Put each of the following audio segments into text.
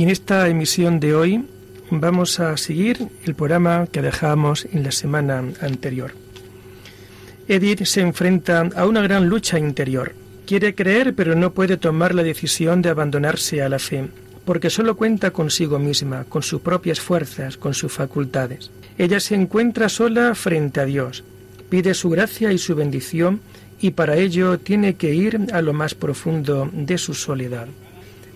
Y en esta emisión de hoy vamos a seguir el programa que dejamos en la semana anterior. Edith se enfrenta a una gran lucha interior. Quiere creer pero no puede tomar la decisión de abandonarse a la fe, porque solo cuenta consigo misma, con sus propias fuerzas, con sus facultades. Ella se encuentra sola frente a Dios, pide su gracia y su bendición y para ello tiene que ir a lo más profundo de su soledad.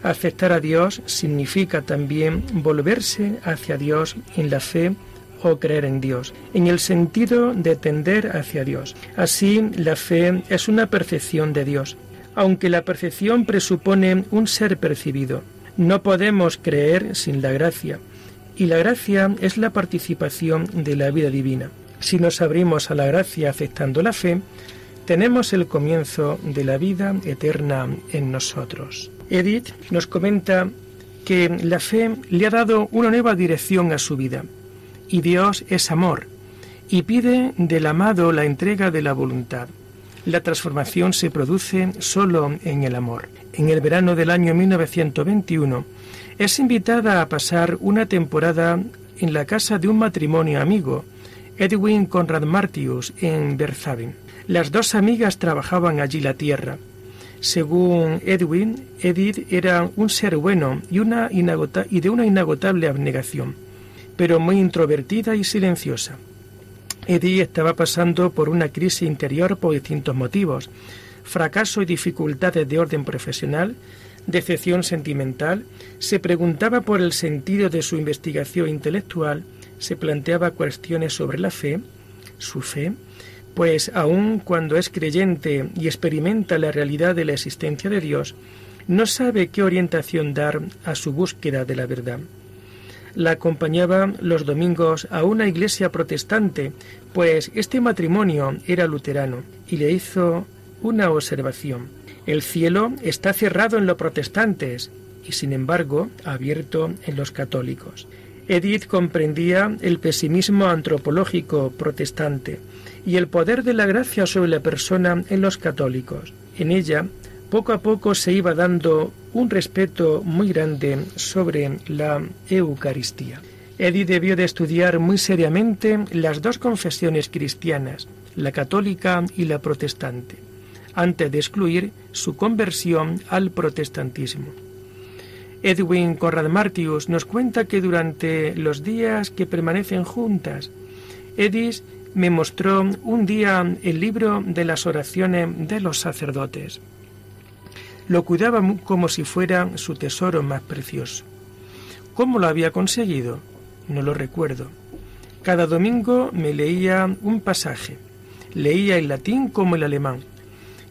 Aceptar a Dios significa también volverse hacia Dios en la fe o creer en Dios, en el sentido de tender hacia Dios. Así, la fe es una percepción de Dios, aunque la percepción presupone un ser percibido. No podemos creer sin la gracia, y la gracia es la participación de la vida divina. Si nos abrimos a la gracia aceptando la fe, tenemos el comienzo de la vida eterna en nosotros. Edith nos comenta que la fe le ha dado una nueva dirección a su vida y Dios es amor y pide del amado la entrega de la voluntad. La transformación se produce solo en el amor. En el verano del año 1921 es invitada a pasar una temporada en la casa de un matrimonio amigo, Edwin Conrad Martius, en Berzaben. Las dos amigas trabajaban allí la tierra según Edwin, Edith era un ser bueno y, de una inagotable abnegación, pero muy introvertida y silenciosa. Edith estaba pasando por una crisis interior por distintos motivos, fracaso y dificultades de orden profesional, decepción sentimental, se preguntaba por el sentido de su investigación intelectual, se planteaba cuestiones sobre la fe, su fe, pues aun cuando es creyente y experimenta la realidad de la existencia de Dios, no sabe qué orientación dar a su búsqueda de la verdad. La acompañaba los domingos a una iglesia protestante, pues este matrimonio era luterano, y le hizo una observación. El cielo está cerrado en los protestantes y sin embargo abierto en los católicos. Edith comprendía el pesimismo antropológico protestante y el poder de la gracia sobre la persona en los católicos. En ella, poco a poco se iba dando un respeto muy grande sobre la Eucaristía. Edith debió de estudiar muy seriamente las dos confesiones cristianas, la católica y la protestante, antes de excluir su conversión al protestantismo. Edwin Conrad Martius nos cuenta que durante los días que permanecen juntas, Edith me mostró un día el libro de las oraciones de los sacerdotes. Lo cuidaba como si fuera su tesoro más precioso. ¿Cómo lo había conseguido? No lo recuerdo. Cada domingo me leía un pasaje. Leía el latín como el alemán.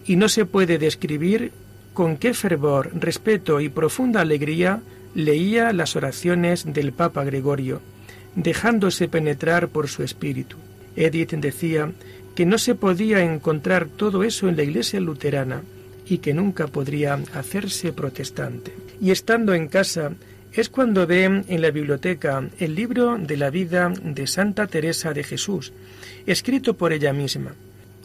Y no se puede describir con qué fervor, respeto y profunda alegría leía las oraciones del Papa Gregorio, dejándose penetrar por su espíritu. Edith decía que no se podía encontrar todo eso en la iglesia luterana y que nunca podría hacerse protestante. Y estando en casa, es cuando ve en la biblioteca el libro de la vida de Santa Teresa de Jesús, escrito por ella misma.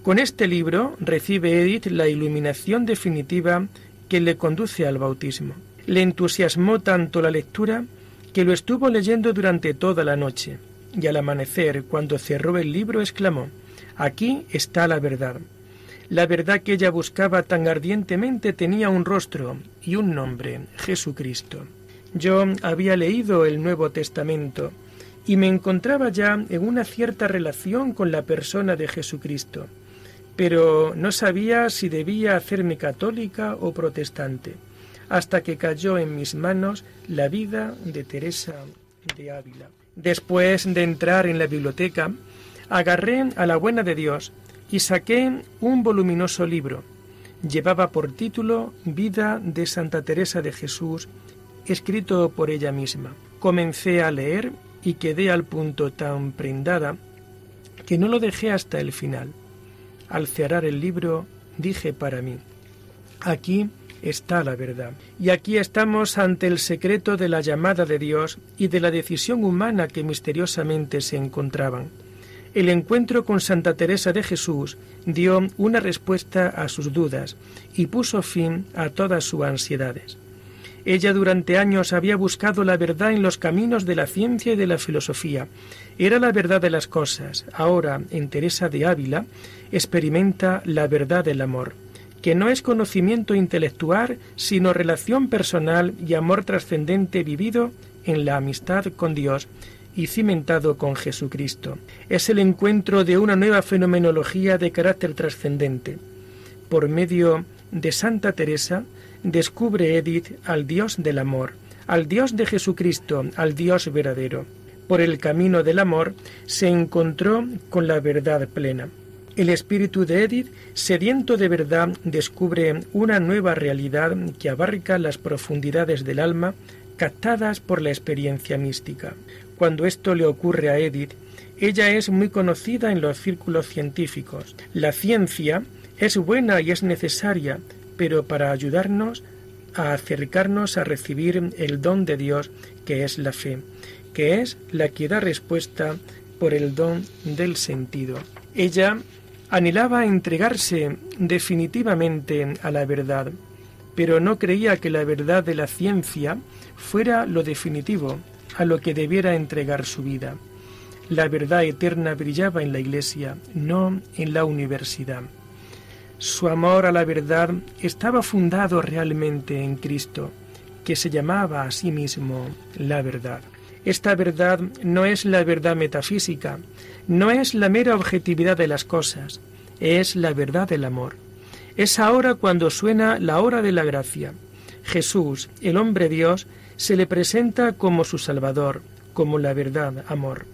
Con este libro recibe Edith la iluminación definitiva que le conduce al bautismo. Le entusiasmó tanto la lectura que lo estuvo leyendo durante toda la noche y al amanecer, cuando cerró el libro, exclamó Aquí está la verdad. La verdad que ella buscaba tan ardientemente tenía un rostro y un nombre, Jesucristo. Yo había leído el Nuevo Testamento y me encontraba ya en una cierta relación con la persona de Jesucristo, pero no sabía si debía hacerme católica o protestante, hasta que cayó en mis manos la vida de Teresa de Ávila. Después de entrar en la biblioteca, agarré a la buena de Dios y saqué un voluminoso libro. Llevaba por título Vida de Santa Teresa de Jesús escrito por ella misma. Comencé a leer y quedé al punto tan prendada que no lo dejé hasta el final. Al cerrar el libro dije para mí, aquí está la verdad. Y aquí estamos ante el secreto de la llamada de Dios y de la decisión humana que misteriosamente se encontraban. El encuentro con Santa Teresa de Jesús dio una respuesta a sus dudas y puso fin a todas sus ansiedades. Ella durante años había buscado la verdad en los caminos de la ciencia y de la filosofía. Era la verdad de las cosas. Ahora, en Teresa de Ávila, experimenta la verdad del amor que no es conocimiento intelectual, sino relación personal y amor trascendente vivido en la amistad con Dios y cimentado con Jesucristo. Es el encuentro de una nueva fenomenología de carácter trascendente. Por medio de Santa Teresa, descubre Edith al Dios del amor, al Dios de Jesucristo, al Dios verdadero. Por el camino del amor se encontró con la verdad plena. El espíritu de Edith, sediento de verdad, descubre una nueva realidad que abarca las profundidades del alma captadas por la experiencia mística. Cuando esto le ocurre a Edith, ella es muy conocida en los círculos científicos. La ciencia es buena y es necesaria, pero para ayudarnos a acercarnos a recibir el don de Dios que es la fe, que es la que da respuesta por el don del sentido. Ella Anhelaba entregarse definitivamente a la verdad, pero no creía que la verdad de la ciencia fuera lo definitivo, a lo que debiera entregar su vida. La verdad eterna brillaba en la Iglesia, no en la universidad. Su amor a la verdad estaba fundado realmente en Cristo, que se llamaba a sí mismo la verdad. Esta verdad no es la verdad metafísica, no es la mera objetividad de las cosas, es la verdad del amor. Es ahora cuando suena la hora de la gracia. Jesús, el hombre Dios, se le presenta como su Salvador, como la verdad, amor.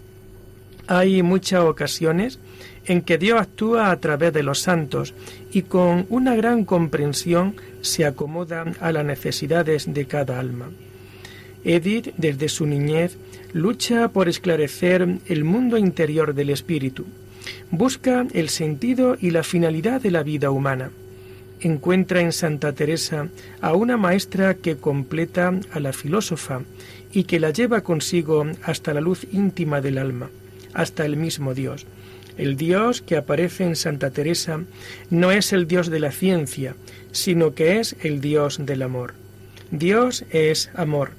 Hay muchas ocasiones en que Dios actúa a través de los santos y con una gran comprensión se acomoda a las necesidades de cada alma. Edith, desde su niñez, lucha por esclarecer el mundo interior del espíritu. Busca el sentido y la finalidad de la vida humana. Encuentra en Santa Teresa a una maestra que completa a la filósofa y que la lleva consigo hasta la luz íntima del alma, hasta el mismo Dios. El Dios que aparece en Santa Teresa no es el Dios de la ciencia, sino que es el Dios del amor. Dios es amor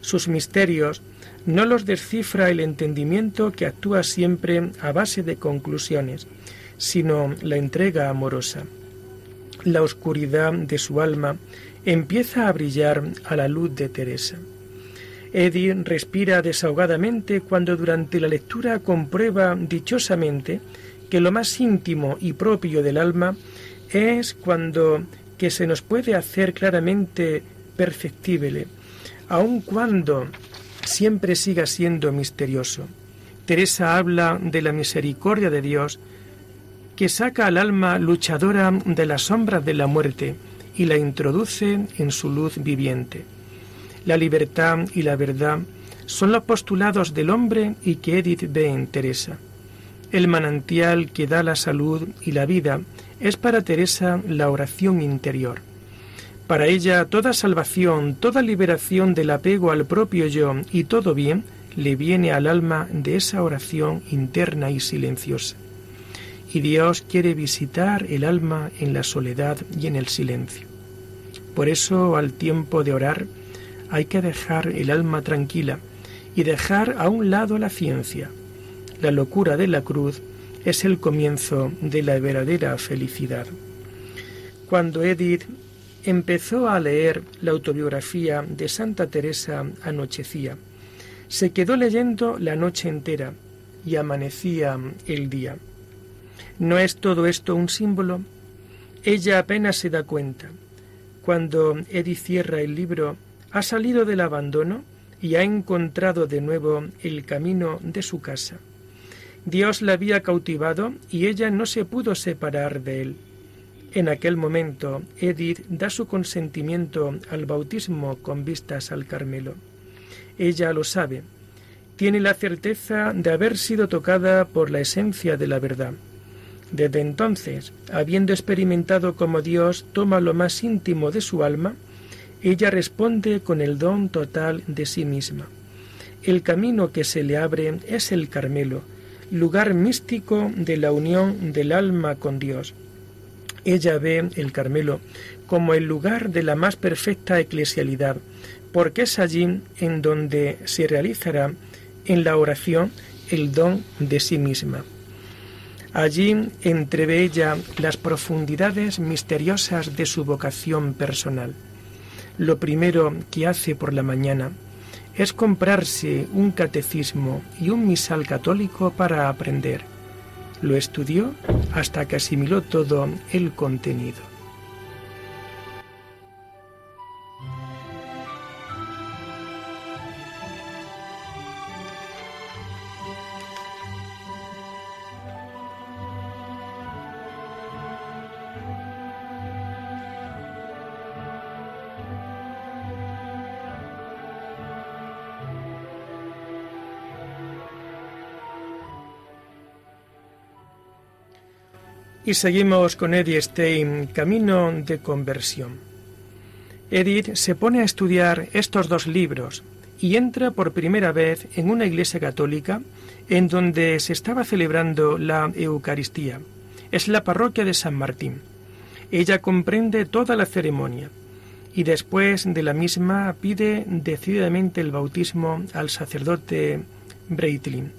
sus misterios no los descifra el entendimiento que actúa siempre a base de conclusiones, sino la entrega amorosa. La oscuridad de su alma empieza a brillar a la luz de Teresa. Eddie respira desahogadamente cuando durante la lectura comprueba dichosamente que lo más íntimo y propio del alma es cuando que se nos puede hacer claramente perceptible aun cuando siempre siga siendo misterioso. Teresa habla de la misericordia de Dios que saca al alma luchadora de las sombras de la muerte y la introduce en su luz viviente. La libertad y la verdad son los postulados del hombre y que Edith ve en Teresa. El manantial que da la salud y la vida es para Teresa la oración interior. Para ella toda salvación, toda liberación del apego al propio yo y todo bien le viene al alma de esa oración interna y silenciosa. Y Dios quiere visitar el alma en la soledad y en el silencio. Por eso al tiempo de orar hay que dejar el alma tranquila y dejar a un lado la ciencia. La locura de la cruz es el comienzo de la verdadera felicidad. Cuando Edith empezó a leer la autobiografía de Santa Teresa anochecía. Se quedó leyendo la noche entera y amanecía el día. ¿No es todo esto un símbolo? Ella apenas se da cuenta. Cuando Edith cierra el libro, ha salido del abandono y ha encontrado de nuevo el camino de su casa. Dios la había cautivado y ella no se pudo separar de él. En aquel momento, Edith da su consentimiento al bautismo con vistas al Carmelo. Ella lo sabe, tiene la certeza de haber sido tocada por la esencia de la verdad. Desde entonces, habiendo experimentado como Dios toma lo más íntimo de su alma, ella responde con el don total de sí misma. El camino que se le abre es el Carmelo, lugar místico de la unión del alma con Dios. Ella ve el Carmelo como el lugar de la más perfecta eclesialidad, porque es allí en donde se realizará en la oración el don de sí misma. Allí entreve ella las profundidades misteriosas de su vocación personal. Lo primero que hace por la mañana es comprarse un catecismo y un misal católico para aprender. Lo estudió hasta que asimiló todo el contenido. Y seguimos con Edith Stein, Camino de Conversión. Edith se pone a estudiar estos dos libros y entra por primera vez en una iglesia católica en donde se estaba celebrando la Eucaristía. Es la parroquia de San Martín. Ella comprende toda la ceremonia y después de la misma pide decididamente el bautismo al sacerdote Breitlin,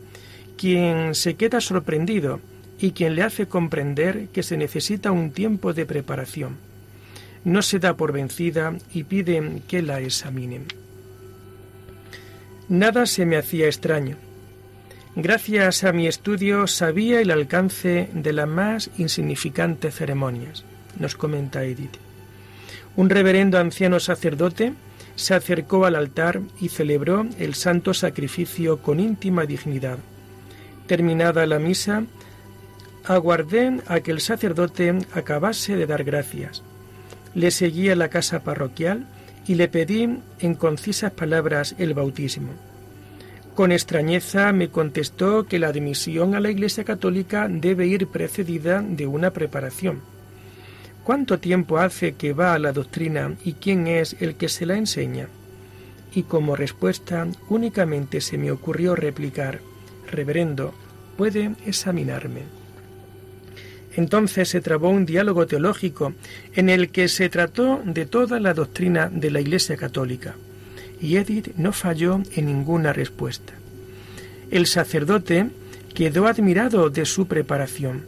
quien se queda sorprendido y quien le hace comprender que se necesita un tiempo de preparación. No se da por vencida y pide que la examinen. Nada se me hacía extraño. Gracias a mi estudio sabía el alcance de las más insignificantes ceremonias, nos comenta Edith. Un reverendo anciano sacerdote se acercó al altar y celebró el santo sacrificio con íntima dignidad. Terminada la misa, aguardé a que el sacerdote acabase de dar gracias. Le seguí a la casa parroquial y le pedí en concisas palabras el bautismo. Con extrañeza me contestó que la admisión a la Iglesia Católica debe ir precedida de una preparación. ¿Cuánto tiempo hace que va a la doctrina y quién es el que se la enseña? Y como respuesta únicamente se me ocurrió replicar, Reverendo, puede examinarme. Entonces se trabó un diálogo teológico en el que se trató de toda la doctrina de la Iglesia Católica, y Edith no falló en ninguna respuesta. El sacerdote quedó admirado de su preparación.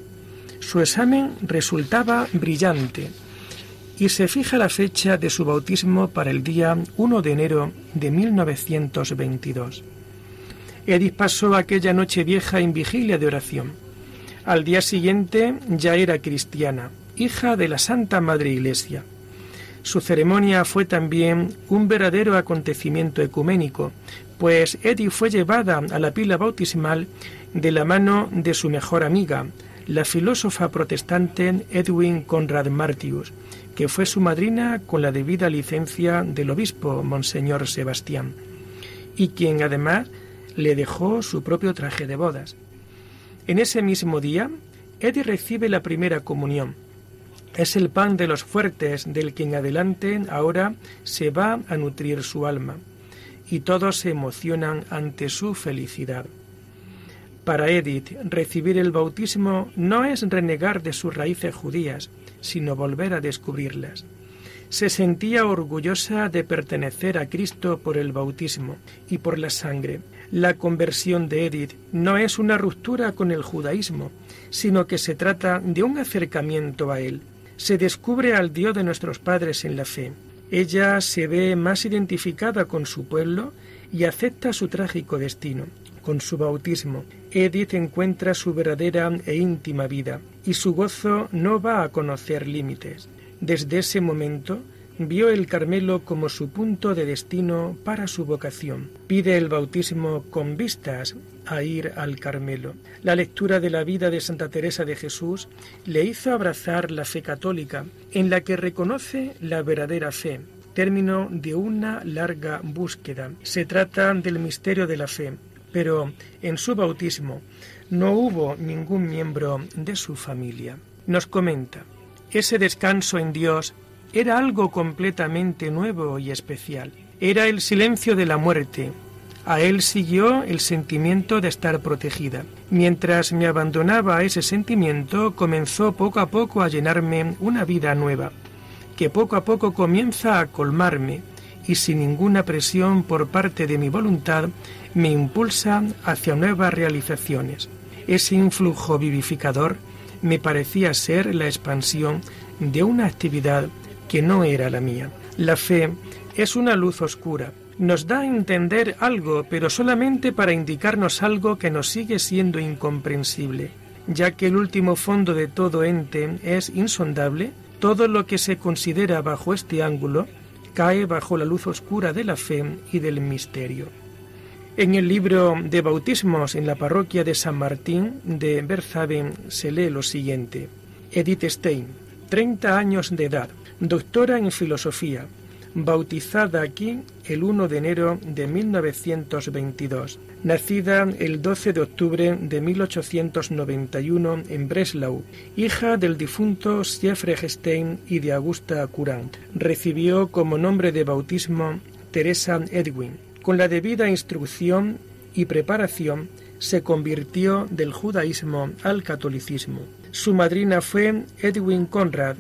Su examen resultaba brillante y se fija la fecha de su bautismo para el día 1 de enero de 1922. Edith pasó aquella noche vieja en vigilia de oración al día siguiente ya era cristiana, hija de la Santa Madre Iglesia. Su ceremonia fue también un verdadero acontecimiento ecuménico, pues Edith fue llevada a la pila bautismal de la mano de su mejor amiga, la filósofa protestante Edwin Conrad Martius, que fue su madrina con la debida licencia del obispo Monseñor Sebastián, y quien además le dejó su propio traje de bodas. En ese mismo día, Eddie recibe la primera comunión. Es el pan de los fuertes del que en adelante ahora se va a nutrir su alma, y todos se emocionan ante su felicidad. Para Edith, recibir el bautismo no es renegar de sus raíces judías, sino volver a descubrirlas. Se sentía orgullosa de pertenecer a Cristo por el bautismo y por la sangre, la conversión de Edith no es una ruptura con el judaísmo, sino que se trata de un acercamiento a él. Se descubre al Dios de nuestros padres en la fe. Ella se ve más identificada con su pueblo y acepta su trágico destino. Con su bautismo, Edith encuentra su verdadera e íntima vida y su gozo no va a conocer límites. Desde ese momento vio el Carmelo como su punto de destino para su vocación. Pide el bautismo con vistas a ir al Carmelo. La lectura de la vida de Santa Teresa de Jesús le hizo abrazar la fe católica, en la que reconoce la verdadera fe, término de una larga búsqueda. Se trata del misterio de la fe, pero en su bautismo no hubo ningún miembro de su familia. Nos comenta, ese descanso en Dios era algo completamente nuevo y especial. Era el silencio de la muerte. A él siguió el sentimiento de estar protegida. Mientras me abandonaba a ese sentimiento, comenzó poco a poco a llenarme una vida nueva, que poco a poco comienza a colmarme y sin ninguna presión por parte de mi voluntad me impulsa hacia nuevas realizaciones. Ese influjo vivificador me parecía ser la expansión de una actividad que no era la mía. La fe es una luz oscura. Nos da a entender algo, pero solamente para indicarnos algo que nos sigue siendo incomprensible, ya que el último fondo de todo ente es insondable, todo lo que se considera bajo este ángulo cae bajo la luz oscura de la fe y del misterio. En el libro de bautismos en la parroquia de San Martín de Berzaben se lee lo siguiente. Edith Stein, 30 años de edad, doctora en filosofía, bautizada aquí el 1 de enero de 1922, nacida el 12 de octubre de 1891 en Breslau, hija del difunto Siegfried Stein y de Augusta Courant. Recibió como nombre de bautismo Teresa Edwin. Con la debida instrucción y preparación se convirtió del judaísmo al catolicismo. Su madrina fue Edwin Conrad,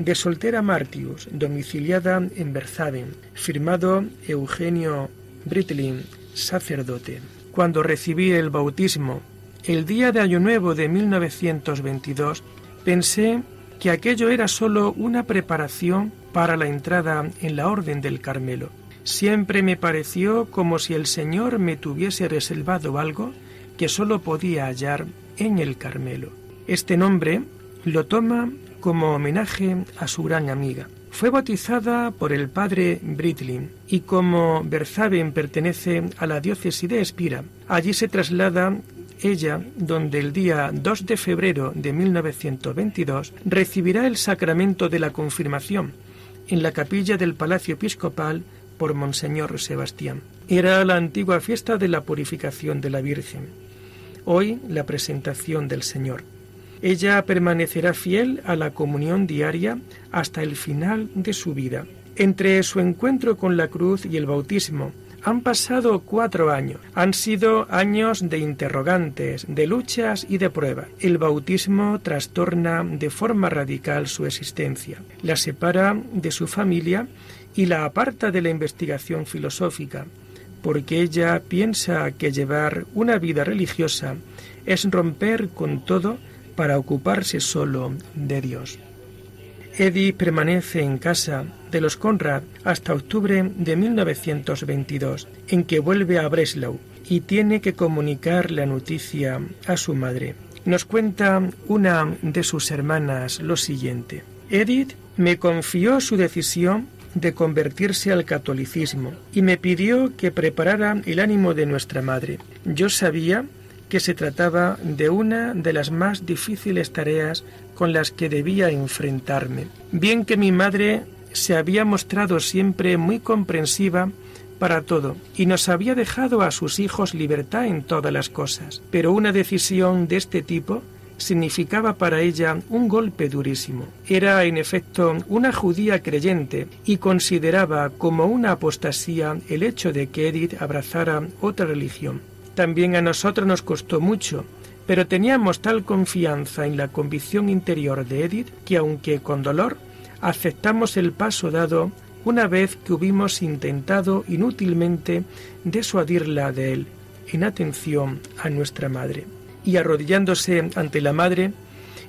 de soltera Martius, domiciliada en Berzaden, firmado Eugenio Britlin, sacerdote. Cuando recibí el bautismo, el día de Año Nuevo de 1922, pensé que aquello era sólo una preparación para la entrada en la Orden del Carmelo. Siempre me pareció como si el Señor me tuviese reservado algo que sólo podía hallar en el Carmelo. Este nombre lo toma como homenaje a su gran amiga. Fue bautizada por el padre Britlin y como Berzaben pertenece a la diócesis de Espira, allí se traslada ella, donde el día 2 de febrero de 1922 recibirá el sacramento de la confirmación en la capilla del Palacio Episcopal por Monseñor Sebastián. Era la antigua fiesta de la purificación de la Virgen, hoy la presentación del Señor. Ella permanecerá fiel a la comunión diaria hasta el final de su vida. Entre su encuentro con la cruz y el bautismo, han pasado cuatro años. Han sido años de interrogantes, de luchas y de pruebas. El bautismo trastorna de forma radical su existencia. La separa de su familia y la aparta de la investigación filosófica, porque ella piensa que llevar una vida religiosa es romper con todo para ocuparse solo de Dios. Eddie permanece en casa de los Conrad hasta octubre de 1922, en que vuelve a Breslau y tiene que comunicar la noticia a su madre. Nos cuenta una de sus hermanas lo siguiente. Edith me confió su decisión de convertirse al catolicismo y me pidió que preparara el ánimo de nuestra madre. Yo sabía que se trataba de una de las más difíciles tareas con las que debía enfrentarme. Bien que mi madre se había mostrado siempre muy comprensiva para todo y nos había dejado a sus hijos libertad en todas las cosas, pero una decisión de este tipo significaba para ella un golpe durísimo. Era, en efecto, una judía creyente y consideraba como una apostasía el hecho de que Edith abrazara otra religión. También a nosotros nos costó mucho, pero teníamos tal confianza en la convicción interior de Edith que aunque con dolor, aceptamos el paso dado una vez que hubimos intentado inútilmente desuadirla de él, en atención a nuestra madre. Y arrodillándose ante la madre,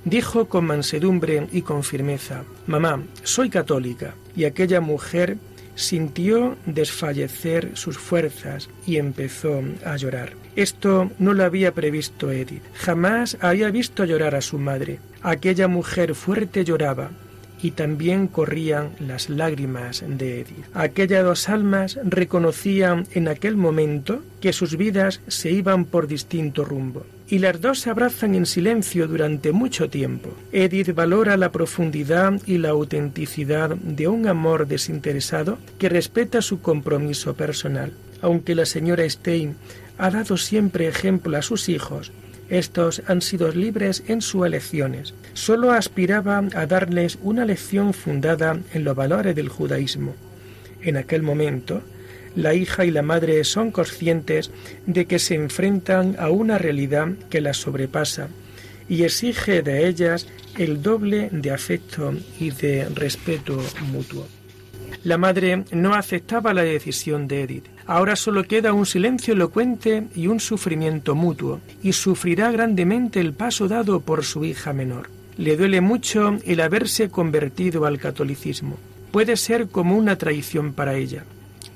dijo con mansedumbre y con firmeza, Mamá, soy católica. Y aquella mujer sintió desfallecer sus fuerzas y empezó a llorar. Esto no lo había previsto Edith. Jamás había visto llorar a su madre. Aquella mujer fuerte lloraba y también corrían las lágrimas de Edith. Aquellas dos almas reconocían en aquel momento que sus vidas se iban por distinto rumbo y las dos se abrazan en silencio durante mucho tiempo. Edith valora la profundidad y la autenticidad de un amor desinteresado que respeta su compromiso personal. Aunque la señora Stein ha dado siempre ejemplo a sus hijos, estos han sido libres en sus elecciones. Solo aspiraba a darles una lección fundada en los valores del judaísmo. En aquel momento, la hija y la madre son conscientes de que se enfrentan a una realidad que las sobrepasa y exige de ellas el doble de afecto y de respeto mutuo. La madre no aceptaba la decisión de Edith. Ahora solo queda un silencio elocuente y un sufrimiento mutuo, y sufrirá grandemente el paso dado por su hija menor. Le duele mucho el haberse convertido al catolicismo. Puede ser como una traición para ella.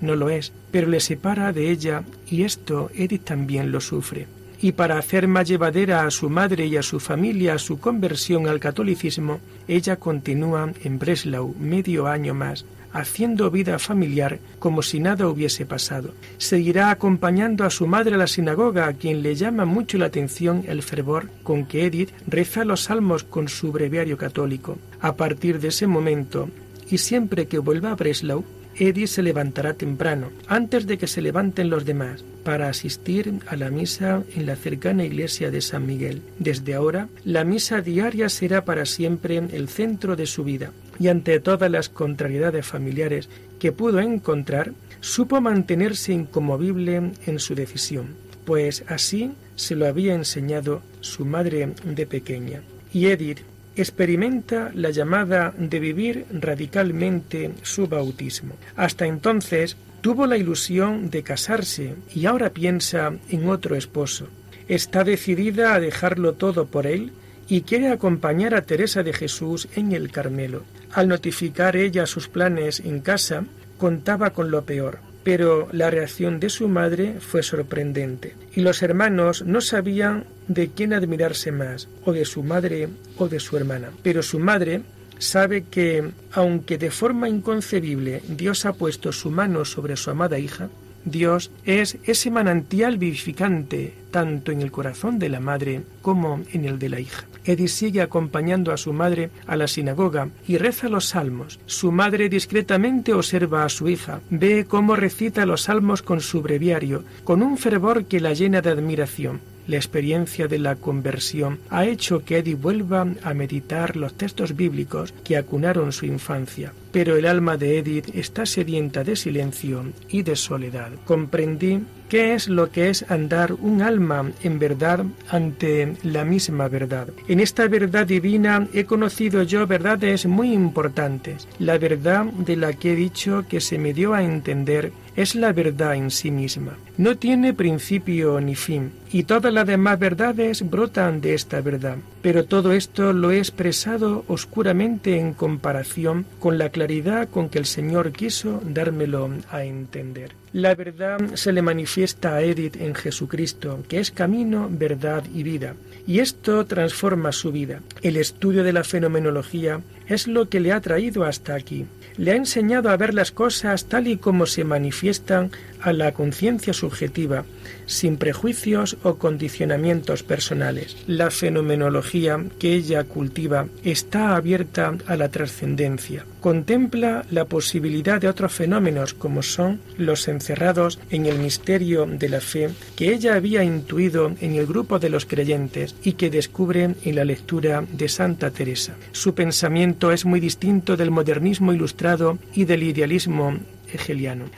No lo es, pero le separa de ella y esto Edith también lo sufre. Y para hacer más llevadera a su madre y a su familia su conversión al catolicismo, ella continúa en Breslau medio año más, haciendo vida familiar como si nada hubiese pasado. Seguirá acompañando a su madre a la sinagoga, a quien le llama mucho la atención el fervor con que Edith reza los salmos con su breviario católico. A partir de ese momento, y siempre que vuelva a Breslau, Edith se levantará temprano, antes de que se levanten los demás, para asistir a la misa en la cercana iglesia de San Miguel. Desde ahora, la misa diaria será para siempre el centro de su vida, y ante todas las contrariedades familiares que pudo encontrar, supo mantenerse incomovible en su decisión, pues así se lo había enseñado su madre de pequeña. Y Edith experimenta la llamada de vivir radicalmente su bautismo. Hasta entonces tuvo la ilusión de casarse y ahora piensa en otro esposo. Está decidida a dejarlo todo por él y quiere acompañar a Teresa de Jesús en el Carmelo. Al notificar ella sus planes en casa, contaba con lo peor, pero la reacción de su madre fue sorprendente, y los hermanos no sabían de quién admirarse más, o de su madre o de su hermana. Pero su madre sabe que, aunque de forma inconcebible Dios ha puesto su mano sobre su amada hija, Dios es ese manantial vivificante tanto en el corazón de la madre como en el de la hija. Edith sigue acompañando a su madre a la sinagoga y reza los salmos. Su madre discretamente observa a su hija, ve cómo recita los salmos con su breviario, con un fervor que la llena de admiración. La experiencia de la conversión ha hecho que Eddie vuelva a meditar los textos bíblicos que acunaron su infancia. Pero el alma de Edith está sedienta de silencio y de soledad. Comprendí qué es lo que es andar un alma en verdad ante la misma verdad. En esta verdad divina he conocido yo verdades muy importantes. La verdad de la que he dicho que se me dio a entender es la verdad en sí misma. No tiene principio ni fin, y todas las demás verdades brotan de esta verdad. Pero todo esto lo he expresado oscuramente en comparación con la claridad con que el Señor quiso dármelo a entender. La verdad se le manifiesta a Edith en Jesucristo, que es camino, verdad y vida, y esto transforma su vida. El estudio de la fenomenología es lo que le ha traído hasta aquí. Le ha enseñado a ver las cosas tal y como se manifiestan a la conciencia subjetiva, sin prejuicios o condicionamientos personales. La fenomenología que ella cultiva está abierta a la trascendencia. Contempla la posibilidad de otros fenómenos como son los encerrados en el misterio de la fe que ella había intuido en el grupo de los creyentes y que descubre en la lectura de Santa Teresa. Su pensamiento es muy distinto del modernismo ilustrado y del idealismo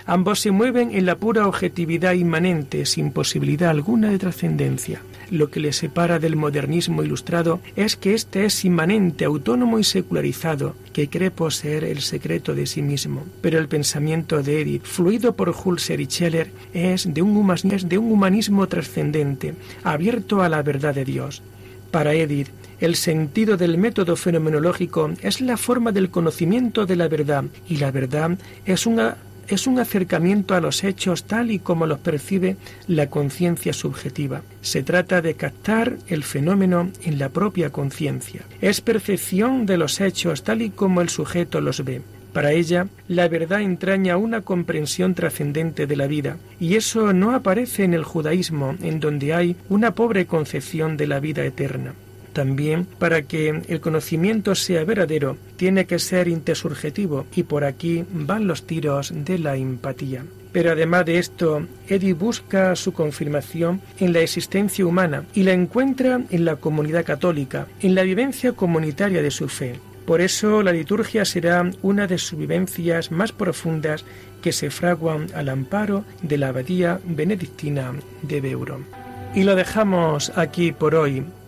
Ambos se mueven en la pura objetividad inmanente, sin posibilidad alguna de trascendencia. Lo que le separa del modernismo ilustrado es que éste es inmanente, autónomo y secularizado, que cree poseer el secreto de sí mismo. Pero el pensamiento de Edith, fluido por Hulser y Scheller, es de un, es de un humanismo trascendente, abierto a la verdad de Dios. Para Edith, el sentido del método fenomenológico es la forma del conocimiento de la verdad y la verdad es una es un acercamiento a los hechos tal y como los percibe la conciencia subjetiva. Se trata de captar el fenómeno en la propia conciencia. Es percepción de los hechos tal y como el sujeto los ve. Para ella, la verdad entraña una comprensión trascendente de la vida, y eso no aparece en el judaísmo, en donde hay una pobre concepción de la vida eterna. También, para que el conocimiento sea verdadero, tiene que ser intersubjetivo, y por aquí van los tiros de la empatía. Pero además de esto, Eddie busca su confirmación en la existencia humana y la encuentra en la comunidad católica, en la vivencia comunitaria de su fe. Por eso la liturgia será una de sus vivencias más profundas que se fraguan al amparo de la abadía benedictina de Beuro. Y lo dejamos aquí por hoy